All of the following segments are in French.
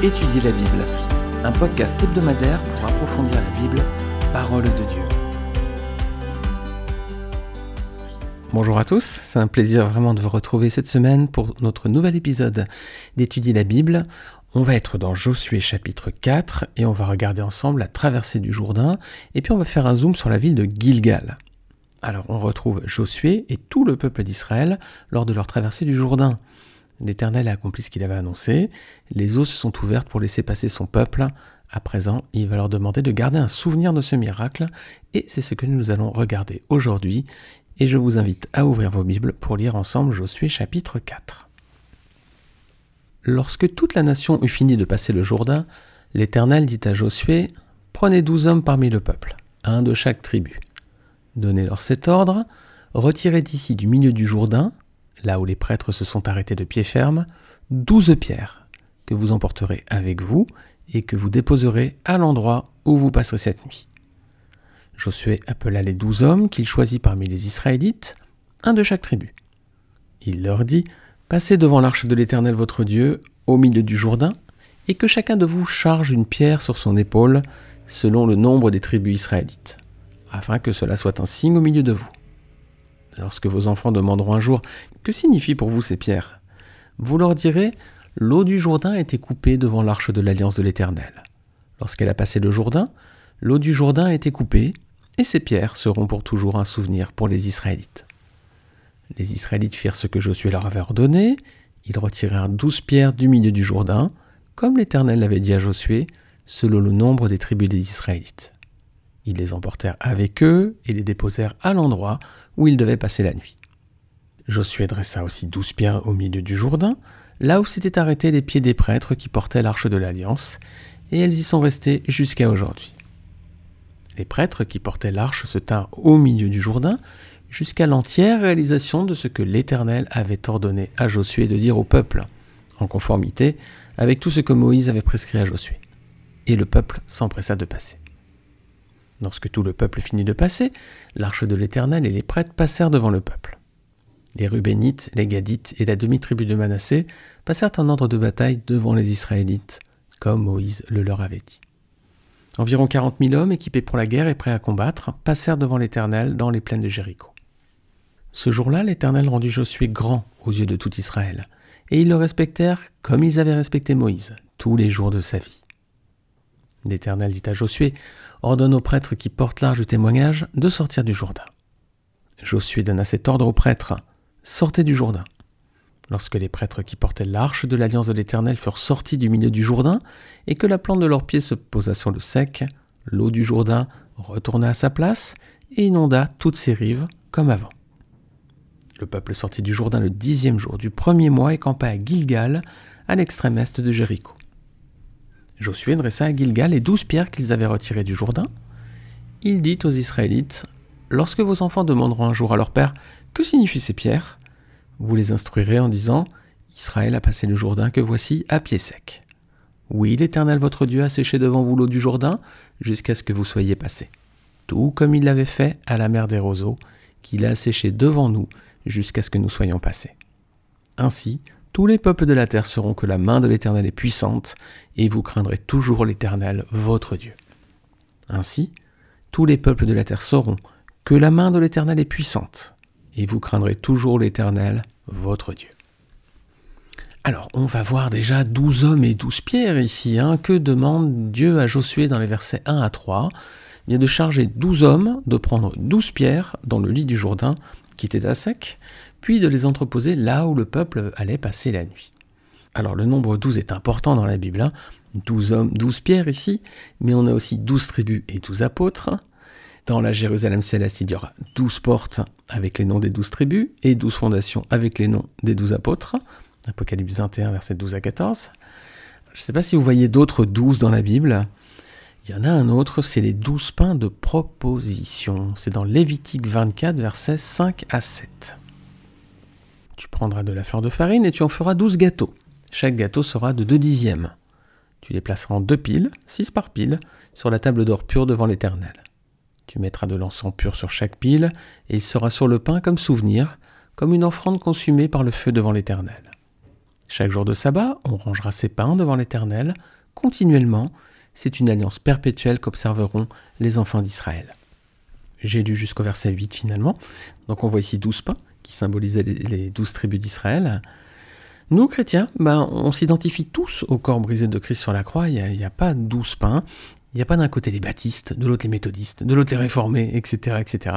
Étudier la Bible, un podcast hebdomadaire pour approfondir la Bible, parole de Dieu. Bonjour à tous, c'est un plaisir vraiment de vous retrouver cette semaine pour notre nouvel épisode d'Étudier la Bible. On va être dans Josué chapitre 4 et on va regarder ensemble la traversée du Jourdain et puis on va faire un zoom sur la ville de Gilgal. Alors on retrouve Josué et tout le peuple d'Israël lors de leur traversée du Jourdain. L'Éternel a accompli ce qu'il avait annoncé, les eaux se sont ouvertes pour laisser passer son peuple. À présent, il va leur demander de garder un souvenir de ce miracle, et c'est ce que nous allons regarder aujourd'hui. Et je vous invite à ouvrir vos Bibles pour lire ensemble Josué chapitre 4. Lorsque toute la nation eut fini de passer le Jourdain, l'Éternel dit à Josué Prenez douze hommes parmi le peuple, un de chaque tribu. Donnez-leur cet ordre Retirez d'ici du milieu du Jourdain, là où les prêtres se sont arrêtés de pied ferme, douze pierres que vous emporterez avec vous et que vous déposerez à l'endroit où vous passerez cette nuit. Josué appela les douze hommes qu'il choisit parmi les Israélites, un de chaque tribu. Il leur dit Passez devant l'arche de l'Éternel votre Dieu, au milieu du Jourdain, et que chacun de vous charge une pierre sur son épaule, selon le nombre des tribus israélites, afin que cela soit un signe au milieu de vous. Lorsque vos enfants demanderont un jour Que signifient pour vous ces pierres? Vous leur direz L'eau du Jourdain été coupée devant l'arche de l'alliance de l'Éternel. Lorsqu'elle a passé le Jourdain, l'eau du Jourdain a été coupée, et ces pierres seront pour toujours un souvenir pour les Israélites. Les Israélites firent ce que Josué leur avait ordonné, ils retirèrent douze pierres du milieu du Jourdain, comme l'Éternel l'avait dit à Josué, selon le nombre des tribus des Israélites. Ils les emportèrent avec eux et les déposèrent à l'endroit où ils devaient passer la nuit. Josué dressa aussi douze pierres au milieu du Jourdain, là où s'étaient arrêtés les pieds des prêtres qui portaient l'arche de l'Alliance, et elles y sont restées jusqu'à aujourd'hui. Les prêtres qui portaient l'arche se tinrent au milieu du Jourdain jusqu'à l'entière réalisation de ce que l'Éternel avait ordonné à Josué de dire au peuple, en conformité avec tout ce que Moïse avait prescrit à Josué. Et le peuple s'empressa de passer. Lorsque tout le peuple finit de passer, l'arche de l'Éternel et les prêtres passèrent devant le peuple. Les Rubénites, les Gadites et la demi-tribu de Manassé passèrent en ordre de bataille devant les Israélites, comme Moïse le leur avait dit. Environ quarante mille hommes équipés pour la guerre et prêts à combattre passèrent devant l'Éternel dans les plaines de Jéricho. Ce jour-là, l'Éternel rendit Josué grand aux yeux de tout Israël, et ils le respectèrent comme ils avaient respecté Moïse tous les jours de sa vie. L'Éternel dit à Josué, ordonne aux prêtres qui portent l'arche du témoignage de sortir du Jourdain. Josué donna cet ordre aux prêtres, sortez du Jourdain. Lorsque les prêtres qui portaient l'arche de l'alliance de l'Éternel furent sortis du milieu du Jourdain, et que la plante de leurs pieds se posa sur le sec, l'eau du Jourdain retourna à sa place et inonda toutes ses rives comme avant. Le peuple sortit du Jourdain le dixième jour du premier mois et campa à Gilgal, à l'extrême est de Jéricho. Josué dressa à Gilgal les douze pierres qu'ils avaient retirées du Jourdain. Il dit aux Israélites Lorsque vos enfants demanderont un jour à leur père Que signifient ces pierres? Vous les instruirez en disant Israël a passé le Jourdain que voici à pied sec. Oui, l'Éternel votre Dieu a séché devant vous l'eau du Jourdain jusqu'à ce que vous soyez passés. Tout comme il l'avait fait à la mer des roseaux, qu'il a séché devant nous jusqu'à ce que nous soyons passés. Ainsi, tous les peuples de la terre sauront que la main de l'Éternel est puissante, et vous craindrez toujours l'Éternel, votre Dieu. Ainsi, tous les peuples de la terre sauront que la main de l'Éternel est puissante, et vous craindrez toujours l'Éternel, votre Dieu. Alors, on va voir déjà douze hommes et douze pierres ici. Hein. Que demande Dieu à Josué dans les versets 1 à 3 Il a de charger douze hommes de prendre douze pierres dans le lit du Jourdain qui était à sec, puis de les entreposer là où le peuple allait passer la nuit. Alors le nombre 12 est important dans la Bible, 12 hein. hommes, 12 pierres ici, mais on a aussi 12 tribus et 12 apôtres. Dans la Jérusalem céleste, il y aura 12 portes avec les noms des 12 tribus et 12 fondations avec les noms des 12 apôtres. Apocalypse 21, verset 12 à 14. Je ne sais pas si vous voyez d'autres 12 dans la Bible. Il y en a un autre, c'est les douze pains de proposition. C'est dans Lévitique 24, versets 5 à 7. Tu prendras de la fleur de farine et tu en feras douze gâteaux. Chaque gâteau sera de deux dixièmes. Tu les placeras en deux piles, six par pile, sur la table d'or pure devant l'Éternel. Tu mettras de l'encens pur sur chaque pile, et il sera sur le pain comme souvenir, comme une offrande consumée par le feu devant l'Éternel. Chaque jour de sabbat, on rangera ses pains devant l'Éternel, continuellement. C'est une alliance perpétuelle qu'observeront les enfants d'Israël. J'ai lu jusqu'au verset 8 finalement. Donc on voit ici 12 pains qui symbolisaient les 12 tribus d'Israël. Nous, chrétiens, ben, on s'identifie tous au corps brisé de Christ sur la croix. Il n'y a, a, pas 12 pains. Il n'y a pas d'un côté les baptistes, de l'autre les méthodistes, de l'autre les réformés, etc., etc.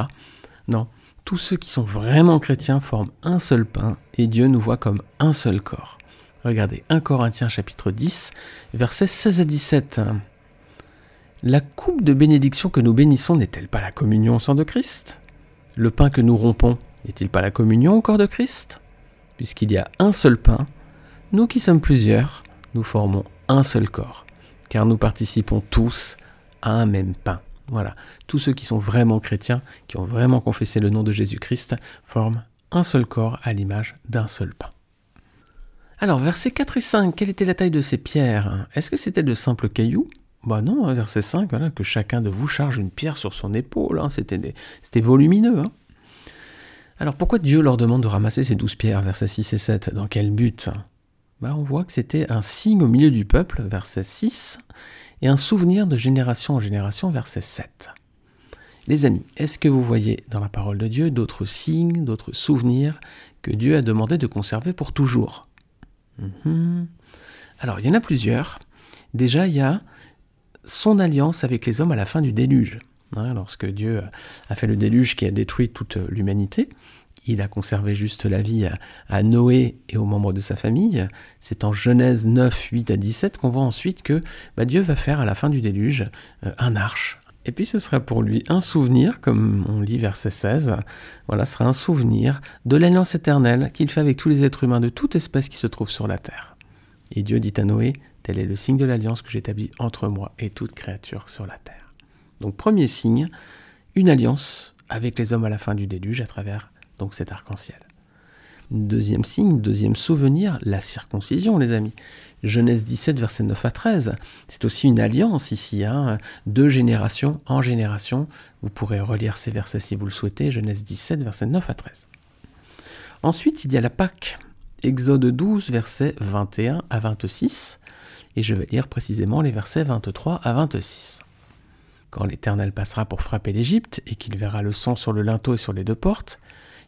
Non, tous ceux qui sont vraiment chrétiens forment un seul pain et Dieu nous voit comme un seul corps. Regardez 1 Corinthiens chapitre 10, versets 16 à 17. La coupe de bénédiction que nous bénissons n'est-elle pas la communion au sang de Christ? Le pain que nous rompons n'est-il pas la communion au corps de Christ? Puisqu'il y a un seul pain, nous qui sommes plusieurs, nous formons un seul corps, car nous participons tous à un même pain. Voilà, tous ceux qui sont vraiment chrétiens, qui ont vraiment confessé le nom de Jésus-Christ, forment un seul corps à l'image d'un seul pain. Alors, versets 4 et 5, quelle était la taille de ces pierres? Est-ce que c'était de simples cailloux? Bah non, hein, verset 5, voilà, que chacun de vous charge une pierre sur son épaule, hein, c'était, volumineux. Hein. Alors pourquoi Dieu leur demande de ramasser ces douze pierres, versets 6 et 7 Dans quel but? Bah, On voit que c'était un signe au milieu du peuple, verset 6, et un souvenir de génération en génération, verset 7. Les amis, est-ce que vous voyez dans la parole de Dieu d'autres signes, d'autres souvenirs que Dieu a demandé de conserver pour toujours? Mhm. Alors, il y en a plusieurs. Déjà, il y a son alliance avec les hommes à la fin du déluge. Hein, lorsque Dieu a fait le déluge qui a détruit toute l'humanité, il a conservé juste la vie à, Noé et aux membres de sa famille. C'est en Genèse 9, 8 à 17 qu'on voit ensuite que bah, Dieu va faire à la fin du déluge euh, un arche. Et puis ce sera pour lui un souvenir, comme on lit verset 16, voilà, ce sera un souvenir de l'alliance éternelle qu'il fait avec tous les êtres humains de toute espèce qui se trouve sur la terre. Et Dieu dit à Noé, tel est le signe de l'alliance que j'établis entre moi et toute créature sur la terre. Donc premier signe, une alliance avec les hommes à la fin du déluge à travers donc cet arc-en-ciel. Deuxième signe, deuxième souvenir, la circoncision, les amis. Genèse 17, verset 9 à 13. C'est aussi une alliance ici, hein, de génération en génération. Vous pourrez relire ces versets si vous le souhaitez, Genèse 17, verset 9 à 13. Ensuite, il y a la Pâque, Exode 12, versets 21 à 26, et je vais lire précisément les versets 23 à 26. Quand l'Éternel passera pour frapper l'Égypte, et qu'il verra le sang sur le linteau et sur les deux portes,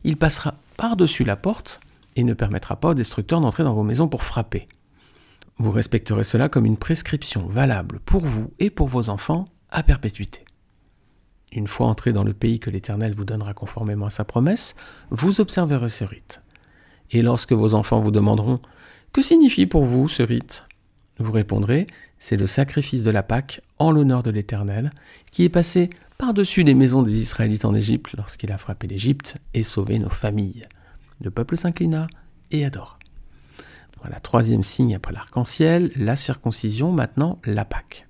il passera par-dessus la porte et ne permettra pas aux destructeurs d'entrer dans vos maisons pour frapper. Vous respecterez cela comme une prescription valable pour vous et pour vos enfants à perpétuité. Une fois entré dans le pays que l'Éternel vous donnera conformément à sa promesse, vous observerez ce rite. Et lorsque vos enfants vous demanderont Que signifie pour vous ce rite? Vous répondrez C'est le sacrifice de la Pâque en l'honneur de l'Éternel, qui est passé par-dessus les maisons des Israélites en Égypte lorsqu'il a frappé l'Égypte et sauvé nos familles. Le peuple s'inclina et adora. Voilà, troisième signe après l'arc-en-ciel, la circoncision, maintenant la Pâque.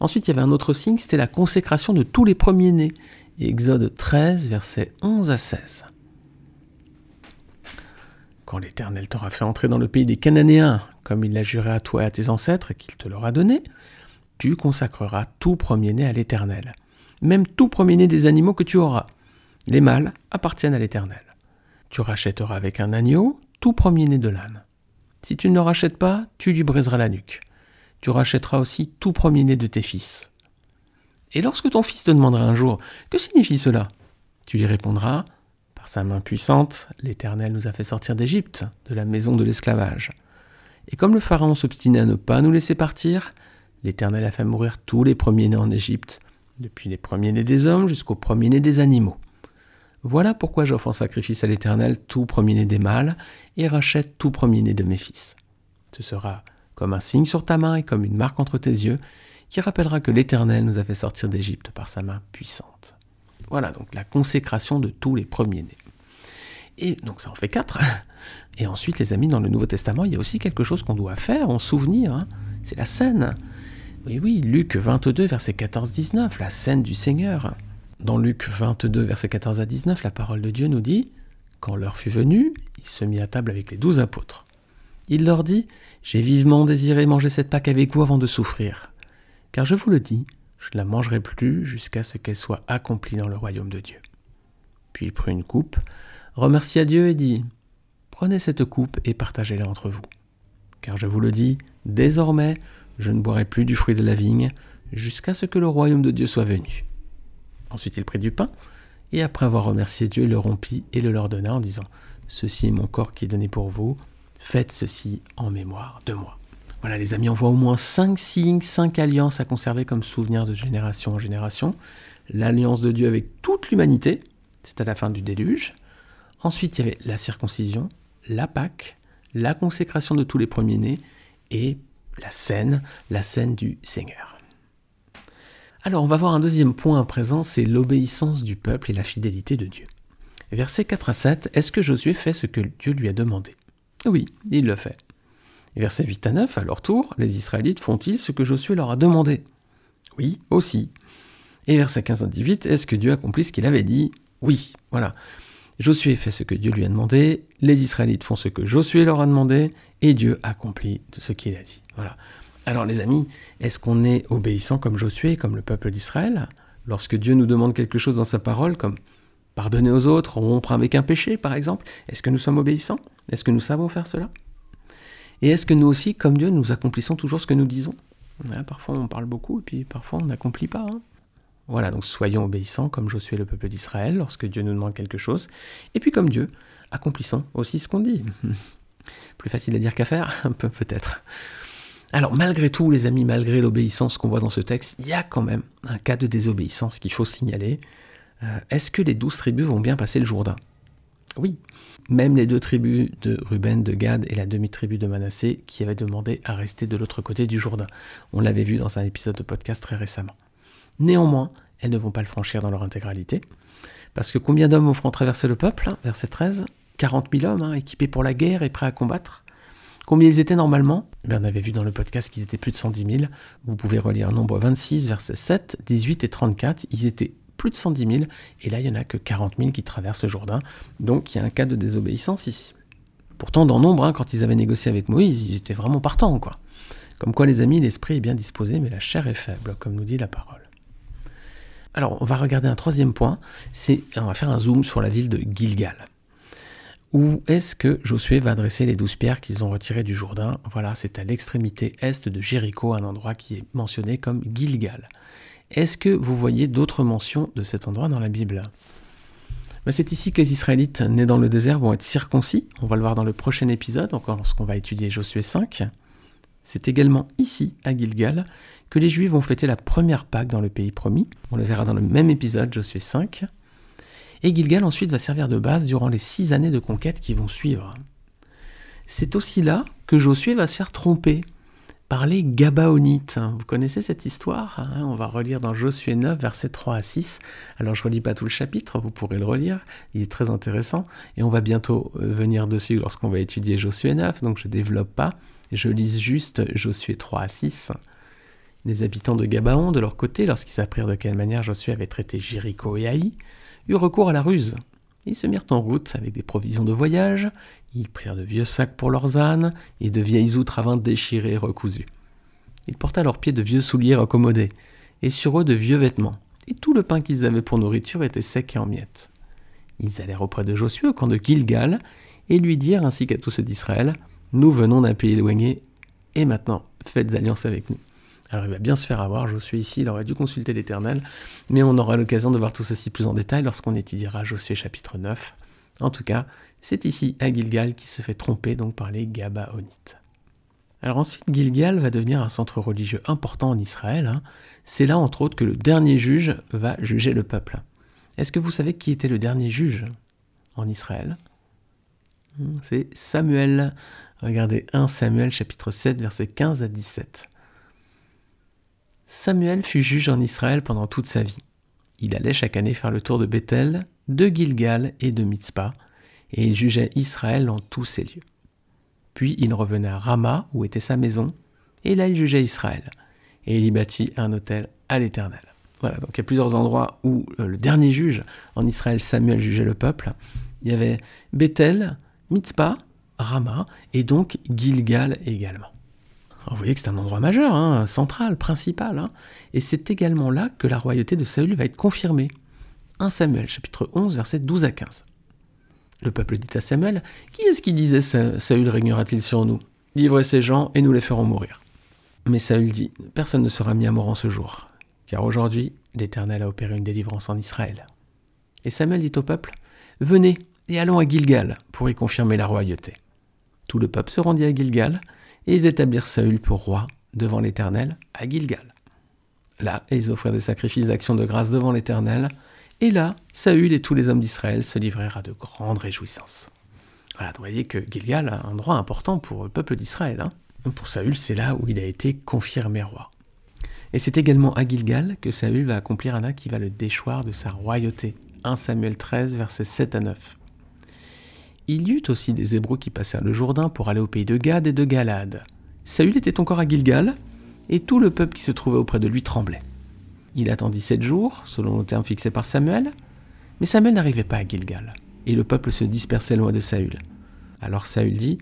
Ensuite, il y avait un autre signe, c'était la consécration de tous les premiers-nés. Exode 13, versets 11 à 16. Quand l'Éternel t'aura fait entrer dans le pays des Cananéens, comme il l'a juré à toi et à tes ancêtres et qu'il te l'aura donné, tu consacreras tout premier-né à l'Éternel même tout premier-né des animaux que tu auras. Les mâles appartiennent à l'Éternel. Tu rachèteras avec un agneau tout premier-né de l'âne. Si tu ne le rachètes pas, tu lui briseras la nuque. Tu rachèteras aussi tout premier-né de tes fils. Et lorsque ton fils te demandera un jour Que signifie cela? Tu lui répondras Par sa main puissante, l'Éternel nous a fait sortir d'Égypte, de la maison de l'esclavage. Et comme le Pharaon s'obstinait à ne pas nous laisser partir, l'Éternel a fait mourir tous les premiers-nés en Égypte, depuis les premiers-nés des hommes jusqu'aux premiers-nés des animaux. Voilà pourquoi j'offre en sacrifice à l'Éternel tout premier-né des mâles et rachète tout premier-né de mes fils. Ce sera comme un signe sur ta main et comme une marque entre tes yeux qui rappellera que l'Éternel nous a fait sortir d'Égypte par sa main puissante. Voilà donc la consécration de tous les premiers-nés. Et donc ça en fait quatre. Et ensuite, les amis, dans le Nouveau Testament, il y a aussi quelque chose qu'on doit faire en souvenir. Hein. C'est la scène. Oui, oui, Luc 22, verset 14-19, la scène du Seigneur. Dans Luc 22, verset 14 à 19, la parole de Dieu nous dit Quand l'heure fut venue, il se mit à table avec les douze apôtres. Il leur dit J'ai vivement désiré manger cette Pâque avec vous avant de souffrir. Car je vous le dis, je ne la mangerai plus jusqu'à ce qu'elle soit accomplie dans le royaume de Dieu. Puis il prit une coupe, remercia Dieu et dit prenez cette coupe et partagez-la entre vous. Car je vous le dis, désormais, je ne boirai plus du fruit de la vigne jusqu'à ce que le royaume de Dieu soit venu. Ensuite il prit du pain, et après avoir remercié Dieu, il le rompit et le leur donna en disant, Ceci est mon corps qui est donné pour vous, faites ceci en mémoire de moi. Voilà, les amis, on voit au moins cinq signes, cinq alliances à conserver comme souvenir de génération en génération. L'alliance de Dieu avec toute l'humanité, c'est à la fin du déluge. Ensuite, il y avait la circoncision, la Pâque, la consécration de tous les premiers-nés et la scène, la scène du Seigneur. Alors, on va voir un deuxième point à présent, c'est l'obéissance du peuple et la fidélité de Dieu. Versets 4 à 7, est-ce que Josué fait ce que Dieu lui a demandé? Oui, il le fait. Versets 8 à 9, à leur tour, les Israélites font-ils ce que Josué leur a demandé? Oui, aussi. Et versets 15 à 18, est-ce que Dieu accomplit ce qu'il avait dit? Oui, voilà. Josué fait ce que Dieu lui a demandé, les Israélites font ce que Josué leur a demandé, et Dieu accomplit ce qu'il a dit. Voilà. Alors les amis, est-ce qu'on est obéissant comme Josué, comme le peuple d'Israël? Lorsque Dieu nous demande quelque chose dans sa parole, comme pardonner aux autres, rompre avec un péché par exemple, est-ce que nous sommes obéissants? Est-ce que nous savons faire cela? Et est-ce que nous aussi, comme Dieu, nous accomplissons toujours ce que nous disons? Parfois on parle beaucoup et puis parfois on n'accomplit pas. Hein. voilà, donc soyons obéissants comme Josué le peuple d'Israël lorsque Dieu nous demande quelque chose. Et puis comme Dieu, accomplissons aussi ce qu'on dit. Plus facile à dire qu'à faire, un peu peut-être. Alors malgré tout, les amis, malgré l'obéissance qu'on voit dans ce texte, il y a quand même un cas de désobéissance qu'il faut signaler. Euh, est-ce que les douze tribus vont bien passer le Jourdain? Oui, même les deux tribus de Ruben, de Gad et la demi-tribu de Manassé qui avaient demandé à rester de l'autre côté du Jourdain. On l'avait vu dans un épisode de podcast très récemment. Néanmoins, elles ne vont pas le franchir dans leur intégralité. Parce que combien d'hommes feront traverser le peuple hein, Verset 13. 40 000 hommes, hein, équipés pour la guerre et prêts à combattre. Combien ils étaient normalement? Eh On avait vu dans le podcast qu'ils étaient plus de 110 000. Vous pouvez relire nombre 26, versets 7, 18 et 34. Ils étaient plus de 110 000, et là il n'y en a que 40 000 qui traversent le Jourdain, donc il y a un cas de désobéissance ici. Pourtant, dans nombre, hein, quand ils avaient négocié avec Moïse, ils étaient vraiment partants, quoi. Comme quoi, les amis, l'esprit est bien disposé, mais la chair est faible, comme nous dit la parole. Alors, on va regarder un troisième point, c'est, on va faire un zoom sur la ville de Gilgal. Où est-ce que Josué va adresser les douze pierres qu'ils ont retirées du Jourdain? Voilà, c'est à l'extrémité est de Jéricho, un endroit qui est mentionné comme Gilgal. Est-ce que vous voyez d'autres mentions de cet endroit dans la Bible? C'est ici que les Israélites nés dans le désert vont être circoncis. On va le voir dans le prochain épisode, encore lorsqu'on va étudier Josué 5. C'est également ici, à Gilgal, que les Juifs vont fêter la première Pâque dans le pays promis. On le verra dans le même épisode, Josué 5. Et Gilgal ensuite va servir de base durant les six années de conquête qui vont suivre. C'est aussi là que Josué va se faire tromper par les Gabaonites. Vous connaissez cette histoire hein? On va relire dans Josué 9, versets 3 à 6. Alors je ne relis pas tout le chapitre, vous pourrez le relire, il est très intéressant. Et on va bientôt euh, venir dessus lorsqu'on va étudier Josué 9, donc je ne développe pas. Je lis juste Josué 3 à 6. Les habitants de Gabaon, de leur côté, lorsqu'ils apprirent de quelle manière Josué avait traité Jéricho et Haï, eurent recours à la ruse. Ils se mirent en route avec des provisions de voyage, ils prirent de vieux sacs pour leurs ânes et de vieilles outres à vin déchirées et recousues. Ils portaient à leurs pieds de vieux souliers raccommodés, et sur eux de vieux vêtements, et tout le pain qu'ils avaient pour nourriture était sec et en miettes. Ils allèrent auprès de Josué au camp de Gilgal, et lui dirent ainsi qu'à tous ceux d'Israël, Nous venons d'un pays éloigné, et maintenant faites alliance avec nous. Alors il va bien se faire avoir, Josué ici, il aurait dû consulter l'Éternel, mais on aura l'occasion de voir tout ceci plus en détail lorsqu'on étudiera Josué chapitre 9. En tout cas, c'est ici, à Gilgal, qui se fait tromper donc par les Gabaonites. Alors ensuite, Gilgal va devenir un centre religieux important en Israël. Hein. C'est là, entre autres, que le dernier juge va juger le peuple. Est-ce que vous savez qui était le dernier juge en Israël? Hmm, C'est Samuel. Regardez 1 Samuel chapitre 7 versets 15 à 17. Samuel fut juge en Israël pendant toute sa vie. Il allait chaque année faire le tour de Bethel, de Gilgal et de Mitzpah, et il jugeait Israël en tous ces lieux. Puis il revenait à Rama, où était sa maison, et là il jugeait Israël, et il y bâtit un hôtel à l'Éternel. Voilà, donc il y a plusieurs endroits où euh, le dernier juge en Israël, Samuel, jugeait le peuple. Il y avait Bethel, Mitzpah, Rama, et donc Gilgal également. Vous voyez que c'est un endroit majeur, hein, central, principal, hein. et c'est également là que la royauté de Saül va être confirmée. 1 Samuel, chapitre 11, versets 12 à 15. Le peuple dit à Samuel Qui est-ce qui disait Saül régnera-t-il sur nous? Livrez ces gens et nous les ferons mourir. Mais Saül dit Personne ne sera mis à mort en ce jour, car aujourd'hui l'Éternel a opéré une délivrance en Israël. Et Samuel dit au peuple Venez et allons à Gilgal pour y confirmer la royauté. Tout le peuple se rendit à Gilgal et ils établirent Saül pour roi devant l'Éternel à Gilgal. Là, ils offrirent des sacrifices d'action de grâce devant l'Éternel, et là, Saül et tous les hommes d'Israël se livrèrent à de grandes réjouissances. Voilà, vous voyez que Gilgal a un endroit important pour le peuple d'Israël. Hein. Pour Saül, c'est là où il a été confirmé roi. Et c'est également à Gilgal que Saül va accomplir un acte qui va le déchoir de sa royauté. 1 Samuel 13, versets 7 à 9. Il y eut aussi des Hébreux qui passèrent le Jourdain pour aller au pays de Gad et de Galade. Saül était encore à Gilgal, et tout le peuple qui se trouvait auprès de lui tremblait. Il attendit sept jours, selon le terme fixé par Samuel, mais Samuel n'arrivait pas à Gilgal, et le peuple se dispersait loin de Saül. Alors Saül dit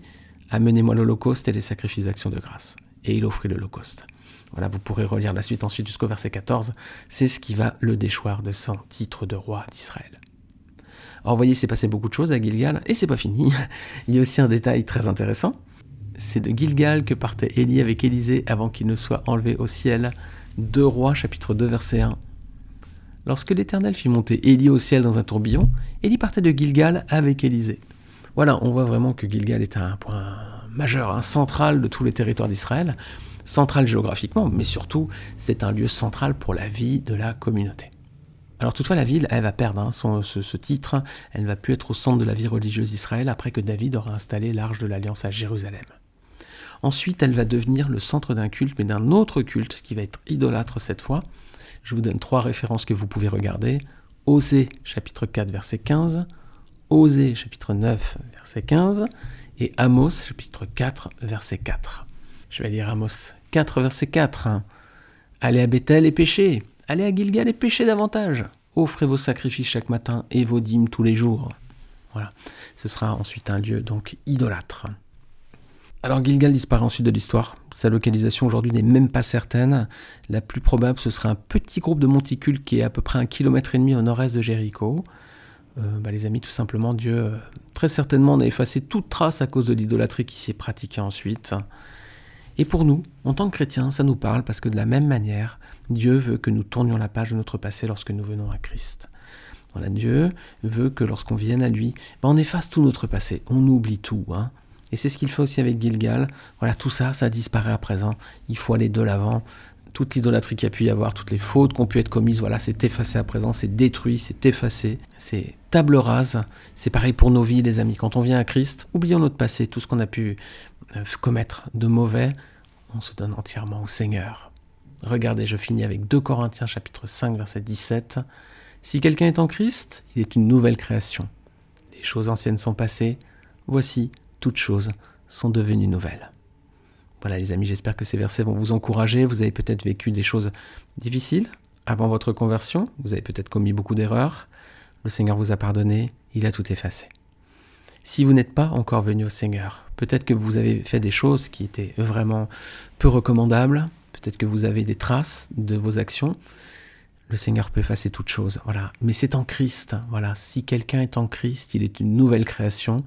Amenez-moi l'Holocauste et les sacrifices d'action de grâce. Et il offrit l'Holocauste. Voilà, vous pourrez relire la suite ensuite jusqu'au verset 14. C'est ce qui va le déchoir de son titre de roi d'Israël. Alors voyez, c'est passé beaucoup de choses à Gilgal, et c'est pas fini. Il y a aussi un détail très intéressant. C'est de Gilgal que partait Élie avec Élisée avant qu'il ne soit enlevé au ciel. Deux Rois, chapitre 2, verset 1. Lorsque l'Éternel fit monter Élie au ciel dans un tourbillon, Élie partait de Gilgal avec Élisée. Voilà, on voit vraiment que Gilgal est un point majeur, un central de tous les territoires d'Israël, central géographiquement, mais surtout c'est un lieu central pour la vie de la communauté. Alors toutefois, la ville, elle va perdre hein, ce, ce, titre, elle ne va plus être au centre de la vie religieuse d'Israël après que David aura installé l'arche de l'Alliance à Jérusalem. Ensuite, elle va devenir le centre d'un culte, mais d'un autre culte qui va être idolâtre cette fois. Je vous donne trois références que vous pouvez regarder. Osée, chapitre 4, verset 15. Osée, chapitre 9, verset 15. Et Amos, chapitre 4, verset 4. Je vais lire Amos 4, verset 4. Allez à Bethel et péchez. Allez à Gilgal et péchez davantage. Offrez vos sacrifices chaque matin et vos dîmes tous les jours. Voilà. Ce sera ensuite un lieu donc idolâtre. Alors Gilgal disparaît ensuite de l'histoire. Sa localisation aujourd'hui n'est même pas certaine. La plus probable, ce serait un petit groupe de monticules qui est à peu près un kilomètre et demi au nord-est de Jéricho. Euh, bah, les amis, tout simplement, Dieu euh, très certainement a effacé toute trace à cause de l'idolâtrie qui s'y est pratiquée ensuite. Et pour nous, en tant que chrétiens, ça nous parle parce que de la même manière, Dieu veut que nous tournions la page de notre passé lorsque nous venons à Christ. Voilà, Dieu veut que lorsqu'on vienne à lui, bah, on efface tout notre passé, on oublie tout. Hein. Et c'est ce qu'il fait aussi avec Gilgal. Voilà, tout ça, ça disparaît à présent. Il faut aller de l'avant. Toute l'idolâtrie qu'il y a pu y avoir, toutes les fautes qui ont pu être commises, voilà, c'est effacé à présent, c'est détruit, c'est effacé, c'est table rase. C'est pareil pour nos vies, les amis. Quand on vient à Christ, oublions notre passé, tout ce qu'on a pu euh, commettre de mauvais, on se donne entièrement au Seigneur. Regardez, je finis avec 2 Corinthiens chapitre 5 verset 17. Si quelqu'un est en Christ, il est une nouvelle création. Les choses anciennes sont passées, voici, toutes choses sont devenues nouvelles. Voilà les amis, j'espère que ces versets vont vous encourager. Vous avez peut-être vécu des choses difficiles avant votre conversion, vous avez peut-être commis beaucoup d'erreurs. Le Seigneur vous a pardonné, il a tout effacé. Si vous n'êtes pas encore venu au Seigneur, peut-être que vous avez fait des choses qui étaient vraiment peu recommandables, peut-être que vous avez des traces de vos actions. Le Seigneur peut effacer toutes choses, voilà. Mais c'est en Christ, voilà. Si quelqu'un est en Christ, il est une nouvelle création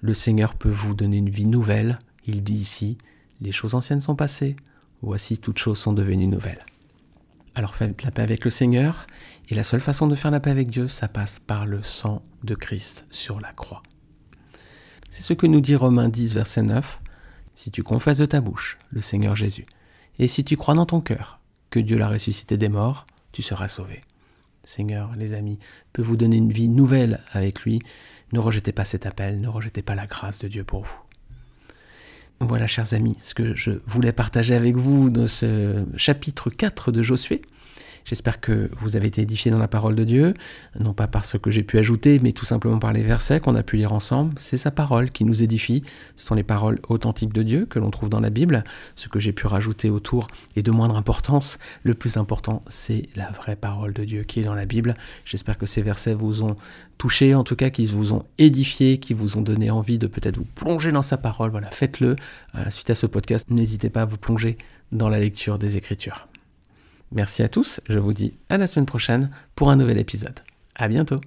le Seigneur peut vous donner une vie nouvelle. Il dit ici, les choses anciennes sont passées, voici toutes choses sont devenues nouvelles. Alors faites la paix avec le Seigneur, et la seule façon de faire la paix avec Dieu, ça passe par le sang de Christ sur la croix. C'est ce que nous dit Romains 10, verset 9. Si tu confesses de ta bouche le Seigneur Jésus, et si tu crois dans ton cœur que Dieu l'a ressuscité des morts, tu seras sauvé. Seigneur, les amis, peut vous donner une vie nouvelle avec lui. Ne rejetez pas cet appel, ne rejetez pas la grâce de Dieu pour vous. Voilà, chers amis, ce que je voulais partager avec vous dans ce chapitre 4 de Josué. J'espère que vous avez été édifiés dans la parole de Dieu, non pas par ce que j'ai pu ajouter, mais tout simplement par les versets qu'on a pu lire ensemble. C'est sa parole qui nous édifie. Ce sont les paroles authentiques de Dieu que l'on trouve dans la Bible. Ce que j'ai pu rajouter autour est de moindre importance. Le plus important, c'est la vraie parole de Dieu qui est dans la Bible. J'espère que ces versets vous ont touché, en tout cas qu'ils vous ont édifié, qui vous ont donné envie de peut-être vous plonger dans sa parole. Voilà, faites-le. Euh, suite à ce podcast, n'hésitez pas à vous plonger dans la lecture des Écritures. Merci à tous, je vous dis à la semaine prochaine pour un nouvel épisode. À bientôt